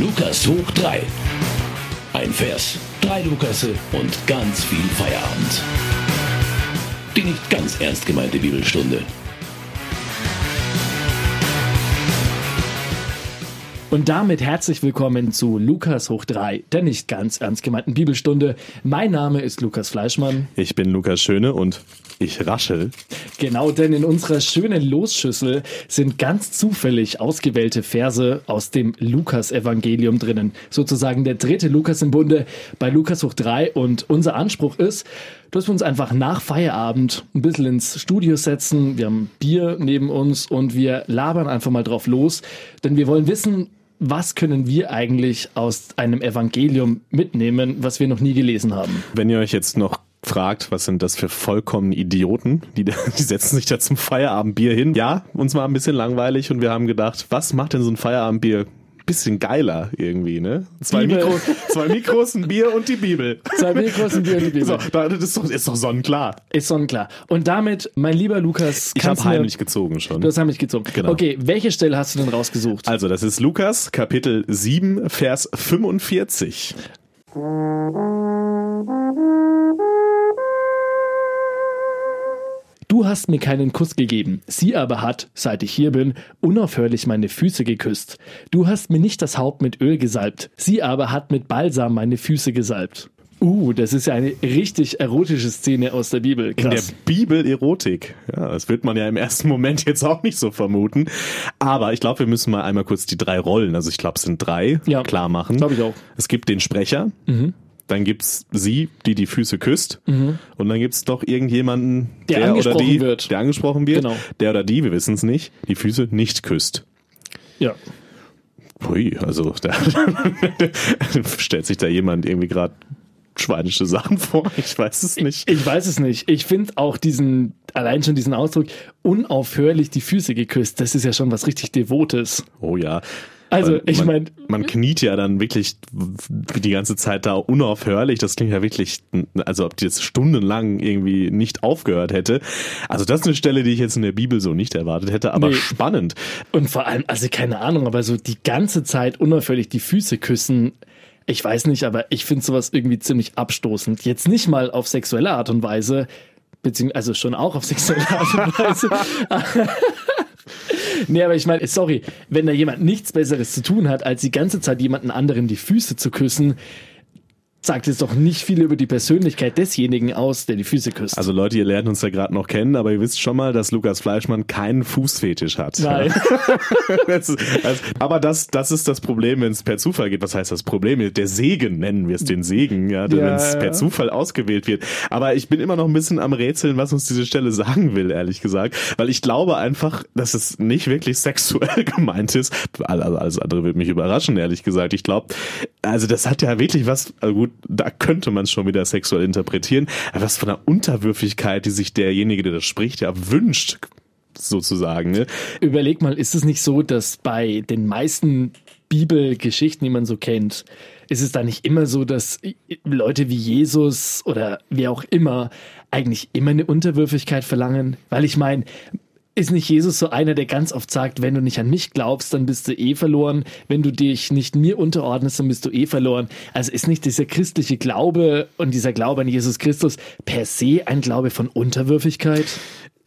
Lukas hoch 3. Ein Vers, drei Lukasse und ganz viel Feierabend. Die nicht ganz ernst gemeinte Bibelstunde. Und damit herzlich willkommen zu Lukas hoch 3, der nicht ganz ernst gemeinten Bibelstunde. Mein Name ist Lukas Fleischmann. Ich bin Lukas Schöne und ich raschel. Genau, denn in unserer schönen Losschüssel sind ganz zufällig ausgewählte Verse aus dem Lukas-Evangelium drinnen. Sozusagen der dritte Lukas im Bunde bei Lukas hoch 3. Und unser Anspruch ist, dass wir uns einfach nach Feierabend ein bisschen ins Studio setzen. Wir haben Bier neben uns und wir labern einfach mal drauf los. Denn wir wollen wissen, was können wir eigentlich aus einem Evangelium mitnehmen, was wir noch nie gelesen haben? Wenn ihr euch jetzt noch fragt, was sind das für vollkommen Idioten, die, die setzen sich da zum Feierabendbier hin. Ja, uns war ein bisschen langweilig und wir haben gedacht, was macht denn so ein Feierabendbier bisschen geiler irgendwie, ne? Zwei, Mikro, zwei Mikros, ein Bier und die Bibel. Zwei Mikros, ein Bier und die Bibel. So, das ist doch, ist doch sonnenklar. Ist sonnenklar. Und damit, mein lieber Lukas, ich habe heimlich gezogen schon. Du hast heimlich gezogen. Genau. Okay, welche Stelle hast du denn rausgesucht? Also, das ist Lukas, Kapitel 7, Vers 45. Du hast mir keinen Kuss gegeben, sie aber hat, seit ich hier bin, unaufhörlich meine Füße geküsst. Du hast mir nicht das Haupt mit Öl gesalbt, sie aber hat mit Balsam meine Füße gesalbt. Uh, das ist ja eine richtig erotische Szene aus der Bibel. Krass. In der Bibel Erotik. Ja, das wird man ja im ersten Moment jetzt auch nicht so vermuten. Aber ich glaube, wir müssen mal einmal kurz die drei Rollen, also ich glaube, es sind drei, ja, klar machen. Glaube ich auch. Es gibt den Sprecher. Mhm dann gibt's sie, die die Füße küsst, mhm. und dann gibt's doch irgendjemanden, der, der oder die, wird. der angesprochen wird, genau. der oder die, wir wissen es nicht, die Füße nicht küsst. Ja. Hui, also da stellt sich da jemand irgendwie gerade schweinische Sachen vor. Ich weiß es nicht. Ich, ich weiß es nicht. Ich finde auch diesen, allein schon diesen Ausdruck, unaufhörlich die Füße geküsst, das ist ja schon was richtig Devotes. Oh ja. Also, ich meine. Man kniet ja dann wirklich die ganze Zeit da unaufhörlich. Das klingt ja wirklich, also ob die jetzt stundenlang irgendwie nicht aufgehört hätte. Also, das ist eine Stelle, die ich jetzt in der Bibel so nicht erwartet hätte, aber nee. spannend. Und vor allem, also keine Ahnung, aber so die ganze Zeit unaufhörlich die Füße küssen. Ich weiß nicht, aber ich finde sowas irgendwie ziemlich abstoßend. Jetzt nicht mal auf sexuelle Art und Weise, beziehungsweise also schon auch auf sexuelle Art und Weise. nee, aber ich meine, sorry, wenn da jemand nichts Besseres zu tun hat, als die ganze Zeit jemanden anderen die Füße zu küssen, sagt jetzt doch nicht viel über die Persönlichkeit desjenigen aus, der die Füße küsst. Also Leute, ihr lernt uns ja gerade noch kennen, aber ihr wisst schon mal, dass Lukas Fleischmann keinen Fußfetisch hat. Nein. das ist, also, aber das, das ist das Problem, wenn es per Zufall geht. Was heißt das Problem? Der Segen nennen wir es den Segen, ja, ja wenn es per Zufall ausgewählt wird. Aber ich bin immer noch ein bisschen am Rätseln, was uns diese Stelle sagen will, ehrlich gesagt, weil ich glaube einfach, dass es nicht wirklich sexuell gemeint ist. Alles andere wird mich überraschen, ehrlich gesagt. Ich glaube, also das hat ja wirklich was, also gut, da könnte man es schon wieder sexuell interpretieren. Aber was von der Unterwürfigkeit, die sich derjenige, der das spricht, ja wünscht, sozusagen. Ne? Überleg mal, ist es nicht so, dass bei den meisten Bibelgeschichten, die man so kennt, ist es da nicht immer so, dass Leute wie Jesus oder wer auch immer eigentlich immer eine Unterwürfigkeit verlangen? Weil ich meine, ist nicht Jesus so einer, der ganz oft sagt, wenn du nicht an mich glaubst, dann bist du eh verloren. Wenn du dich nicht mir unterordnest, dann bist du eh verloren. Also ist nicht dieser christliche Glaube und dieser Glaube an Jesus Christus per se ein Glaube von Unterwürfigkeit?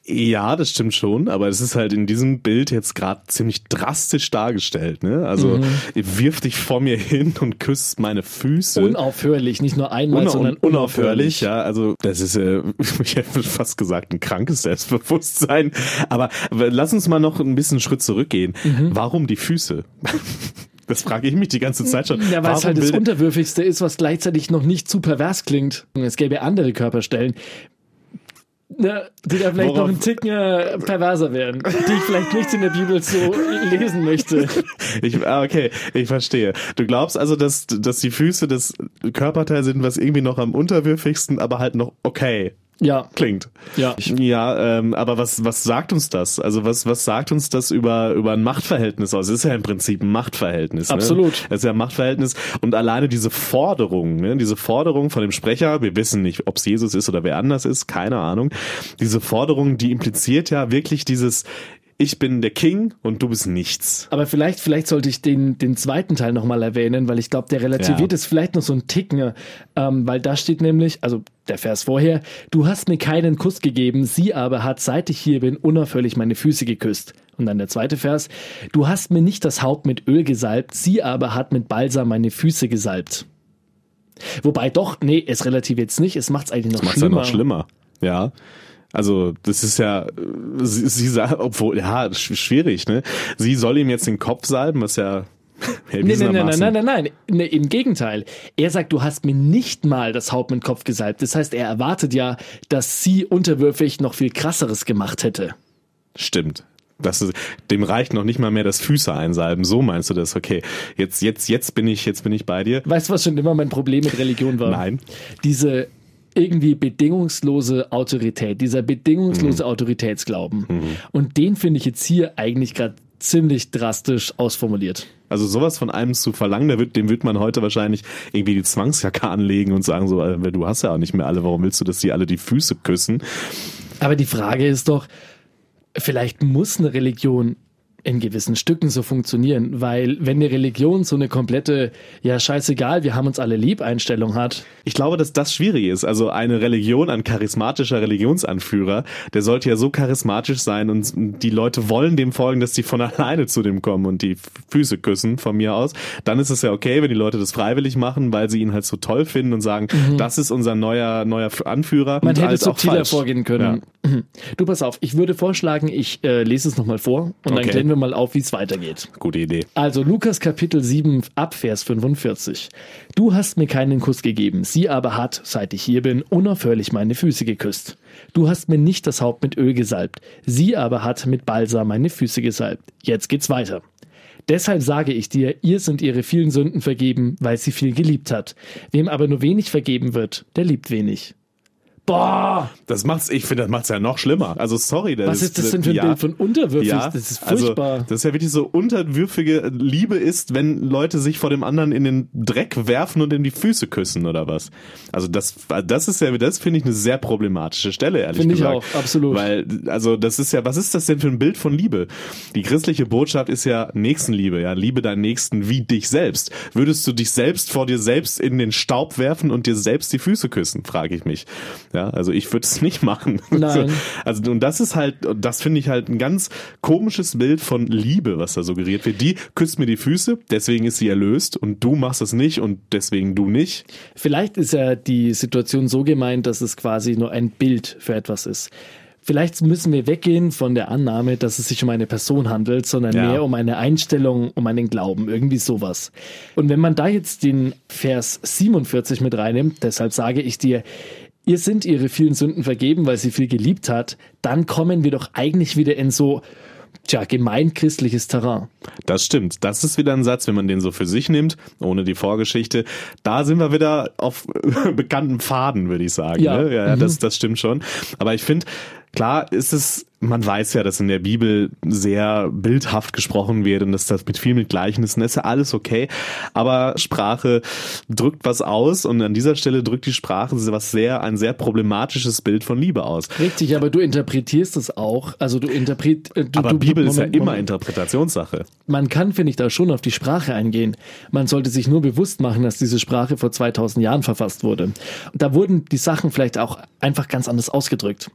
Ja, das stimmt schon, aber es ist halt in diesem Bild jetzt gerade ziemlich drastisch dargestellt. Ne? Also mhm. wirf dich vor mir hin und küsst meine Füße. Unaufhörlich, nicht nur einmal, Una sondern unaufhörlich. Ja, also das ist, äh, ich hätte fast gesagt, ein krankes Selbstbewusstsein. Aber lass uns mal noch ein bisschen einen Schritt zurückgehen. Mhm. Warum die Füße? Das frage ich mich die ganze Zeit schon. Ja, weil es halt das Unterwürfigste ist, was gleichzeitig noch nicht zu pervers klingt. Es gäbe andere Körperstellen, ne, die da vielleicht Worauf? noch ein Ticken äh, perverser werden, die ich vielleicht nicht in der Bibel so lesen möchte. Ich, ah, okay, ich verstehe. Du glaubst also, dass, dass die Füße das Körperteil sind, was irgendwie noch am unterwürfigsten, aber halt noch okay ja. klingt. Ja. Ja, ähm, aber was, was sagt uns das? Also was, was sagt uns das über, über ein Machtverhältnis aus? Es ist ja im Prinzip ein Machtverhältnis. Ne? Absolut. Es ist ja ein Machtverhältnis und alleine diese Forderung, ne? diese Forderung von dem Sprecher, wir wissen nicht, ob es Jesus ist oder wer anders ist, keine Ahnung. Diese Forderung, die impliziert ja wirklich dieses, ich bin der King und du bist nichts. Aber vielleicht, vielleicht sollte ich den, den zweiten Teil nochmal erwähnen, weil ich glaube, der relativiert Ja. es vielleicht noch so ein Ticken, ähm, weil da steht nämlich, also der Vers vorher, du hast mir keinen Kuss gegeben, sie aber hat, seit ich hier bin, unaufhörlich meine Füße geküsst. Und dann der zweite Vers, du hast mir nicht das Haupt mit Öl gesalbt, sie aber hat mit Balsam meine Füße gesalbt. Wobei doch, nee, es relativiert es nicht, es macht es eigentlich noch Macht's ja schlimmer. noch schlimmer. Ja. Also, das ist ja, sie, sie sagt, obwohl, ja, sch- schwierig, ne? Sie soll ihm jetzt den Kopf salben, was ja nein, nein, erwiesenermaßen- nein, nein, nein. Nee, Im Gegenteil. Er sagt, du hast mir nicht mal das Haupt mit Kopf gesalbt. Das heißt, er erwartet ja, dass sie unterwürfig noch viel krasseres gemacht hätte. Stimmt. Das ist, dem reicht noch nicht mal mehr das Füße einsalben. So meinst du das? Okay, jetzt, jetzt, jetzt bin ich, jetzt bin ich bei dir. Weißt du, was schon immer mein Problem mit Religion war? Nein. Diese irgendwie bedingungslose Autorität, dieser Mhm. bedingungslose Autoritätsglauben. Und den finde ich jetzt hier eigentlich gerade ziemlich drastisch ausformuliert. Also sowas von einem zu verlangen, da wird, dem wird man heute wahrscheinlich irgendwie die Zwangsjacke anlegen und sagen so, äh, du hast ja auch nicht mehr alle, warum willst du, dass die alle die Füße küssen? Aber die Frage ist doch, vielleicht muss eine Religion in gewissen Stücken so funktionieren, weil wenn eine Religion so eine komplette, ja scheißegal, wir haben uns alle lieb Einstellung hat, Ich glaube, dass das schwierig ist. Also eine Religion, ein charismatischer Religionsanführer, der sollte ja so charismatisch sein und die Leute wollen dem folgen, dass die von alleine zu dem kommen und die Füße küssen von mir aus. Dann ist es ja okay, wenn die Leute das freiwillig machen, weil sie ihn halt so toll finden und sagen, das ist unser neuer neuer Anführer. Mhm. man hätte halt auch subtiler vorgehen können. Du pass auf, ich würde vorschlagen, ich äh, lese es nochmal vor und dann Okay. klären wir mal auf, wie es weitergeht. Gute Idee. Also Lukas Kapitel 7 ab Vers 45. Du hast mir keinen Kuss gegeben, sie aber hat, seit ich hier bin, unaufhörlich meine Füße geküsst. Du hast mir nicht das Haupt mit Öl gesalbt, sie aber hat mit Balsam meine Füße gesalbt. Jetzt geht's weiter. Deshalb sage ich dir, ihr sind ihre vielen Sünden vergeben, weil sie viel geliebt hat. Wem aber nur wenig vergeben wird, der liebt wenig. Boah, Das macht's, ich finde, das macht's ja noch schlimmer. Also sorry, das was ist das denn für ein ja. Bild von unterwürfig? Ja, das ist furchtbar. Also, das ist ja wirklich so unterwürfige Liebe ist, wenn Leute sich vor dem anderen in den Dreck werfen und in die Füße küssen oder was. Also das, das ist ja, das finde ich eine sehr problematische Stelle, ehrlich Finde ich gesagt. auch, absolut. Weil, also das ist ja, was ist das denn für ein Bild von Liebe? Die christliche Botschaft ist ja Nächstenliebe, ja, liebe deinen Nächsten wie dich selbst. Würdest du dich selbst vor dir selbst in den Staub werfen und dir selbst die Füße küssen, frage ich mich. Ja, also ich würde es nicht machen. Nein. Also und das ist halt, das finde ich halt ein ganz komisches Bild von Liebe, was da suggeriert wird. Die küsst mir die Füße, deswegen ist sie erlöst und du machst es nicht und deswegen du nicht. Vielleicht ist ja die Situation so gemeint, dass es quasi nur ein Bild für etwas ist. Vielleicht müssen wir weggehen von der Annahme, dass es sich um eine Person handelt, sondern Ja. mehr um eine Einstellung, um einen Glauben, irgendwie sowas. Und wenn man da jetzt den Vers 47 mit reinnimmt, deshalb sage ich dir, ihr sind ihre vielen Sünden vergeben, weil sie viel geliebt hat, dann kommen wir doch eigentlich wieder in so, tja, gemeinchristliches Terrain. Das stimmt. Das ist wieder ein Satz, wenn man den so für sich nimmt, ohne die Vorgeschichte. Da sind wir wieder auf bekannten Pfaden, würde ich sagen. Ja. Ne? ja das, das stimmt schon. Aber ich finde, klar ist es, man weiß ja, dass in der Bibel sehr bildhaft gesprochen wird und dass das mit viel mit Gleichnissen ist ja alles okay. Aber Sprache drückt was aus und an dieser Stelle drückt die Sprache was sehr, ein sehr problematisches Bild von Liebe aus. Richtig, aber du interpretierst es auch. Also du interpretierst. Du, Aber du, Bibel ist ja Moment, immer Moment. Interpretationssache. Man kann, finde ich, da schon auf die Sprache eingehen. Man sollte sich nur bewusst machen, dass diese Sprache vor 2000 Jahren verfasst wurde. Und da wurden die Sachen vielleicht auch einfach ganz anders ausgedrückt.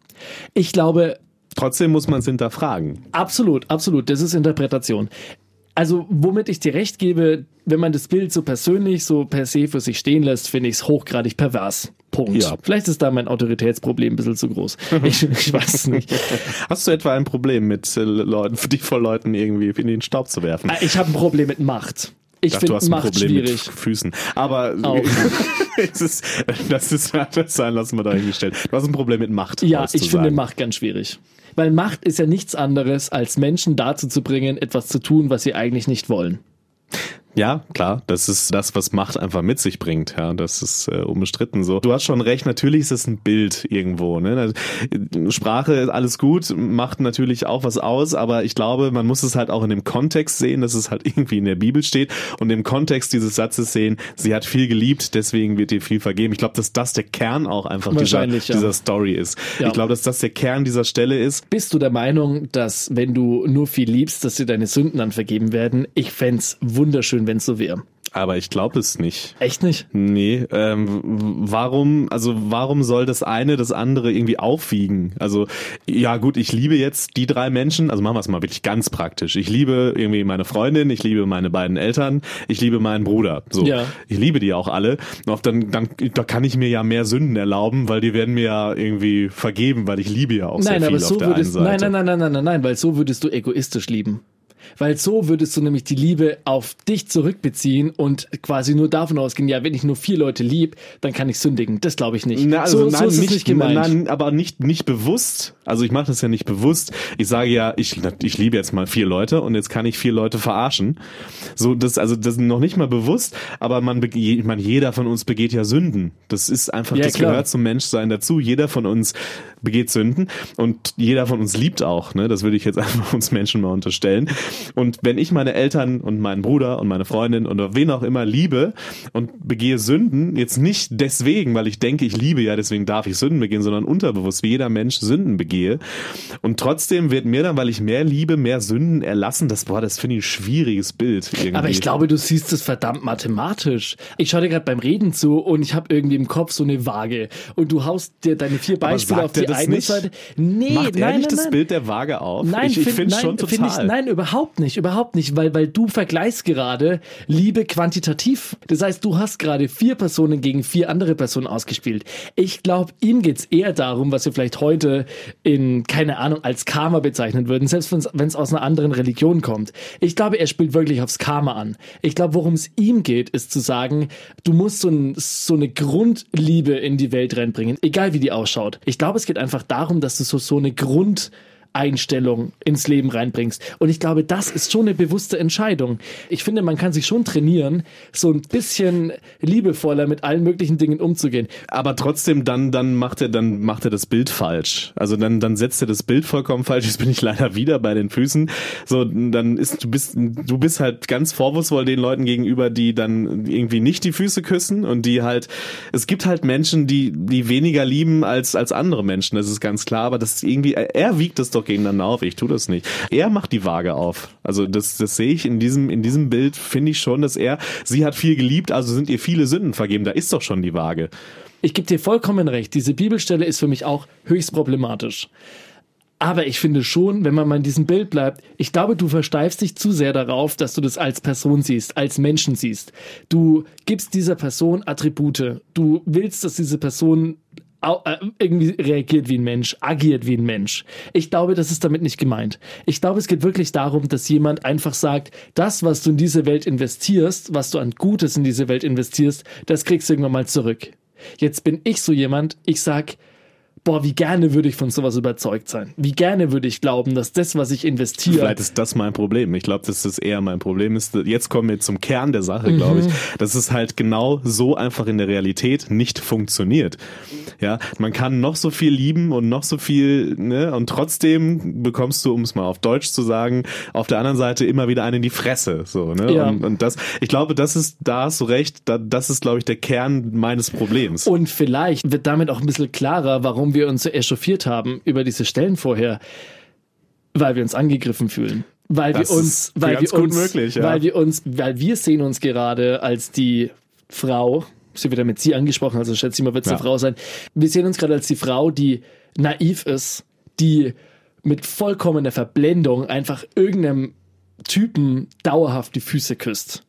Ich glaube, Trotzdem muss man es hinterfragen. absolut, absolut, das ist Interpretation. Also, womit ich dir recht gebe, wenn man das Bild so persönlich, so per se für sich stehen lässt, finde ich es hochgradig pervers. Punkt. Ja. Vielleicht ist da mein Autoritätsproblem ein bisschen zu groß. Ich, ich weiß es nicht. Hast du etwa ein Problem mit äh, Leuten, dich vor Leuten irgendwie in den Staub zu werfen? Ich habe ein Problem mit Macht. Ich finde Macht Problem schwierig. mit Füßen. Aber es ist, das ist das sein lassen wir dahingestellt. Du hast ein Problem mit Macht. Ja, ich finde. Macht ganz schwierig. Weil Macht ist ja nichts anderes, als Menschen dazu zu bringen, etwas zu tun, was sie eigentlich nicht wollen. Ja, klar, das ist das, was Macht einfach mit sich bringt. Ja, das ist äh, unbestritten so. Du hast schon recht, natürlich ist es ein Bild irgendwo. Ne? Sprache, alles gut, macht natürlich auch was aus, aber ich glaube, man muss es halt auch in dem Kontext sehen, dass es halt irgendwie in der Bibel steht und im Kontext dieses Satzes sehen, sie hat viel geliebt, deswegen wird ihr viel vergeben. Ich glaube, dass das der Kern auch einfach dieser, ja. dieser Story ist. Ja. Ich glaube, dass das der Kern dieser Stelle ist. Bist du der Meinung, dass wenn du nur viel liebst, dass dir deine Sünden dann vergeben werden? Ich fände wunderschön, wenn es so wäre. Aber ich glaube es nicht. Echt nicht? Nee. Ähm, warum, also warum soll das eine das andere irgendwie aufwiegen? Also, ja gut, ich liebe jetzt die drei Menschen, also machen wir es mal wirklich ganz praktisch. Ich liebe irgendwie meine Freundin, ich liebe meine beiden Eltern, ich liebe meinen Bruder. So. Ja. Ich liebe die auch alle. Und dann, dann, da kann ich mir ja mehr Sünden erlauben, weil die werden mir ja irgendwie vergeben, weil ich liebe ja auch nein, sehr viel aber so auf der würdest, einen Seite. Nein, nein, nein, nein, nein, nein, nein, weil so würdest du egoistisch lieben. Weil so würdest du nämlich die Liebe auf dich zurückbeziehen und quasi nur davon ausgehen, ja, wenn ich nur vier Leute lieb, dann kann ich sündigen. Das glaube ich nicht. Na, also so, nein, so ist nicht, es nicht gemeint. Nein, aber nicht, nicht bewusst. Also ich mache das ja nicht bewusst. Ich sage ja, ich, ich liebe jetzt mal vier Leute und jetzt kann ich vier Leute verarschen. So, das, also das ist noch nicht mal bewusst, aber man, ich meine, jeder von uns begeht ja Sünden. Das ist einfach, ja, das klar. gehört zum Menschsein dazu. Jeder von uns begeht Sünden und jeder von uns liebt auch. Ne? Das würde ich jetzt einfach uns Menschen mal unterstellen. Und wenn ich meine Eltern und meinen Bruder und meine Freundin oder wen auch immer liebe und begehe Sünden, jetzt nicht deswegen, weil ich denke, ich liebe ja, deswegen darf ich Sünden begehen, sondern unterbewusst, wie jeder Mensch Sünden begehe. Und trotzdem wird mir dann, weil ich mehr liebe, mehr Sünden erlassen. Das, boah, das finde ich ein schwieriges Bild. Irgendwie. Aber ich glaube, du siehst es verdammt mathematisch. Ich schaue dir gerade beim Reden zu und ich habe irgendwie im Kopf so eine Waage. Und du haust dir deine vier Beispiele auf die eine nicht? Seite. Nee, Macht er nein, nicht nein, das nein. Bild der Waage auf? Nein, ich, ich finde find schon total. Find ich, nein, überhaupt nicht, überhaupt nicht, weil, weil du vergleichst gerade Liebe quantitativ. Das heißt, du hast gerade vier Personen gegen vier andere Personen ausgespielt. Ich glaube, ihm geht's eher darum, was wir vielleicht heute in, keine Ahnung, als Karma bezeichnen würden, selbst wenn es aus einer anderen Religion kommt. Ich glaube, er spielt wirklich aufs Karma an. Ich glaube, worum es ihm geht, ist zu sagen, du musst so, ein, so eine Grundliebe in die Welt reinbringen, egal wie die ausschaut. Ich glaube, es geht einfach darum, dass du so, so eine Grund, Einstellung ins Leben reinbringst. Und ich glaube, das ist schon eine bewusste Entscheidung. Ich finde, man kann sich schon trainieren, so ein bisschen liebevoller mit allen möglichen Dingen umzugehen. Aber trotzdem, dann, dann macht er, dann macht er das Bild falsch. Also dann, dann setzt er das Bild vollkommen falsch. Jetzt bin ich leider wieder bei den Füßen. So, dann ist, du bist, du bist halt ganz vorwurfsvoll den Leuten gegenüber, die dann irgendwie nicht die Füße küssen und die halt, es gibt halt Menschen, die, die weniger lieben als, als andere Menschen. Das ist ganz klar. Aber das irgendwie, er wiegt das doch gegeneinander auf. Ich tue das nicht. Er macht die Waage auf. Also das, das sehe ich in diesem, in diesem Bild, finde ich schon, dass er, sie hat viel geliebt, also sind ihr viele Sünden vergeben. Da ist doch schon die Waage. Ich gebe dir vollkommen recht. Diese Bibelstelle ist für mich auch höchst problematisch. Aber ich finde schon, wenn man mal in diesem Bild bleibt, ich glaube, du versteifst dich zu sehr darauf, dass du das als Person siehst, als Menschen siehst. Du gibst dieser Person Attribute. Du willst, dass diese Person irgendwie reagiert wie ein Mensch, agiert wie ein Mensch. Ich glaube, das ist damit nicht gemeint. Ich glaube, es geht wirklich darum, dass jemand einfach sagt, das, was du in diese Welt investierst, was du an Gutes in diese Welt investierst, das kriegst du irgendwann mal zurück. Jetzt bin ich so jemand, ich sag, boah, wie gerne würde ich von sowas überzeugt sein. Wie gerne würde ich glauben, dass das, was ich investiere. Vielleicht ist das mein Problem. Ich glaube, dass das eher mein Problem ist. Jetzt kommen wir zum Kern der Sache, mhm. glaube ich. Dass es halt genau so einfach in der Realität nicht funktioniert. Ja, man kann noch so viel lieben und noch so viel, ne, und trotzdem bekommst du, um es mal auf Deutsch zu sagen, auf der anderen Seite immer wieder einen in die Fresse, so, ne? Ja. Und, und das, ich glaube, das ist, da hast du recht, da, das ist, glaube ich, der Kern meines Problems. Und vielleicht wird damit auch ein bisschen klarer, warum wir uns so echauffiert haben über diese Stellen vorher, weil wir uns angegriffen fühlen. Weil das wir uns, weil wir uns, möglich, ja. weil wir uns, weil wir sehen uns gerade als die Frau, sie wird ja mit sie angesprochen, also schätze ich mal, wird es ja. eine Frau sein. Wir sehen uns gerade als die Frau, die naiv ist, die mit vollkommener Verblendung einfach irgendeinem Typen dauerhaft die Füße küsst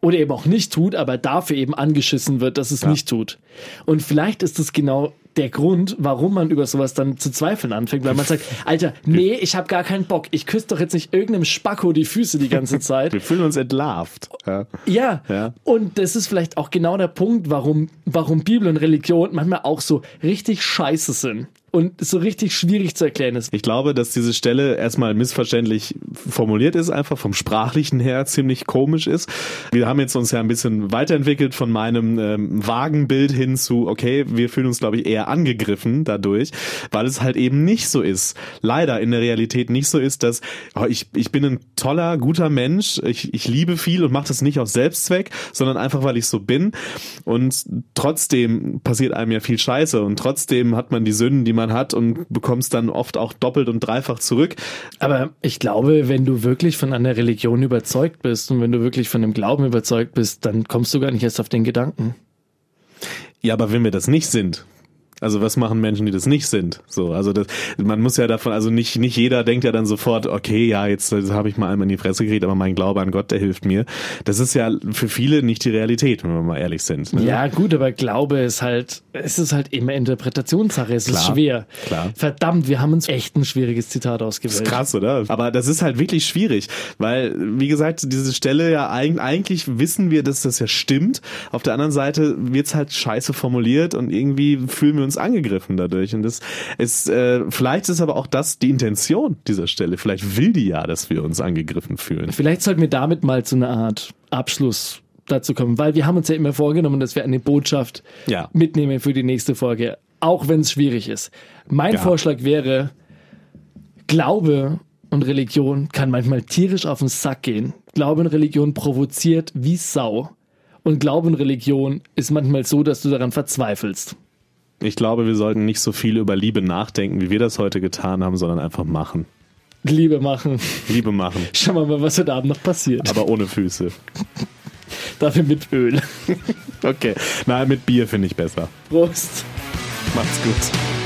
oder eben auch nicht tut, aber dafür eben angeschissen wird, dass es ja. nicht tut. Und vielleicht ist das genau der Grund, warum man über sowas dann zu zweifeln anfängt, weil man sagt, Alter, nee, ich habe gar keinen Bock. Ich küsse doch jetzt nicht irgendeinem Spacko die Füße die ganze Zeit. Wir fühlen uns entlarvt. Ja. ja. ja. Und das ist vielleicht auch genau der Punkt, warum, warum Bibel und Religion manchmal auch so richtig scheiße sind. Und so richtig schwierig zu erklären ist. Ich glaube, dass diese Stelle erstmal missverständlich formuliert ist, einfach vom sprachlichen her ziemlich komisch ist. Wir haben jetzt uns ja ein bisschen weiterentwickelt von meinem ähm, vagen Bild hin zu, okay, wir fühlen uns, glaube ich, eher angegriffen dadurch, weil es halt eben nicht so ist. Leider in der Realität nicht so ist, dass oh, ich, ich bin ein toller, guter Mensch, ich, ich liebe viel und mache das nicht aus Selbstzweck, sondern einfach, weil ich so bin. Und trotzdem passiert einem ja viel Scheiße und trotzdem hat man die Sünden, die man hat und bekommst dann oft auch doppelt und dreifach zurück. Aber ich glaube, wenn du wirklich von einer Religion überzeugt bist und wenn du wirklich von dem Glauben überzeugt bist, dann kommst du gar nicht erst auf den Gedanken. Ja, aber wenn wir das nicht sind, also was machen Menschen, die das nicht sind? So, also das, man muss ja davon, also nicht nicht jeder denkt ja dann sofort, okay, ja, jetzt, jetzt habe ich mal einmal in die Fresse gekriegt, aber mein Glaube an Gott, der hilft mir. Das ist ja für viele nicht die Realität, wenn wir mal ehrlich sind. Ne? Ja, gut, aber Glaube ist halt, es ist halt immer Interpretationssache, es klar, ist schwer. Klar. Verdammt, wir haben uns echt ein schwieriges Zitat ausgewählt. Das ist krass, oder? Aber das ist halt wirklich schwierig, weil wie gesagt, diese Stelle ja eigentlich wissen wir, dass das ja stimmt. Auf der anderen Seite wird's halt scheiße formuliert und irgendwie fühlen wir uns angegriffen dadurch. Und das ist, äh, vielleicht ist aber auch das die Intention dieser Stelle. Vielleicht will die ja, dass wir uns angegriffen fühlen. Vielleicht sollten wir damit mal zu einer Art Abschluss dazu kommen, weil wir haben uns ja immer vorgenommen, dass wir eine Botschaft ja. mitnehmen für die nächste Folge, auch wenn es schwierig ist. Mein ja. Vorschlag wäre, Glaube und Religion kann manchmal tierisch auf den Sack gehen. Glaube und Religion provoziert wie Sau. Und Glaube und Religion ist manchmal so, dass du daran verzweifelst. Ich glaube, wir sollten nicht so viel über Liebe nachdenken, wie wir das heute getan haben, sondern einfach machen. Liebe machen. Liebe machen. Schauen wir mal, was heute Abend noch passiert. Aber ohne Füße. Dafür mit Öl. okay. Nein, mit Bier finde ich besser. Prost. Macht's gut.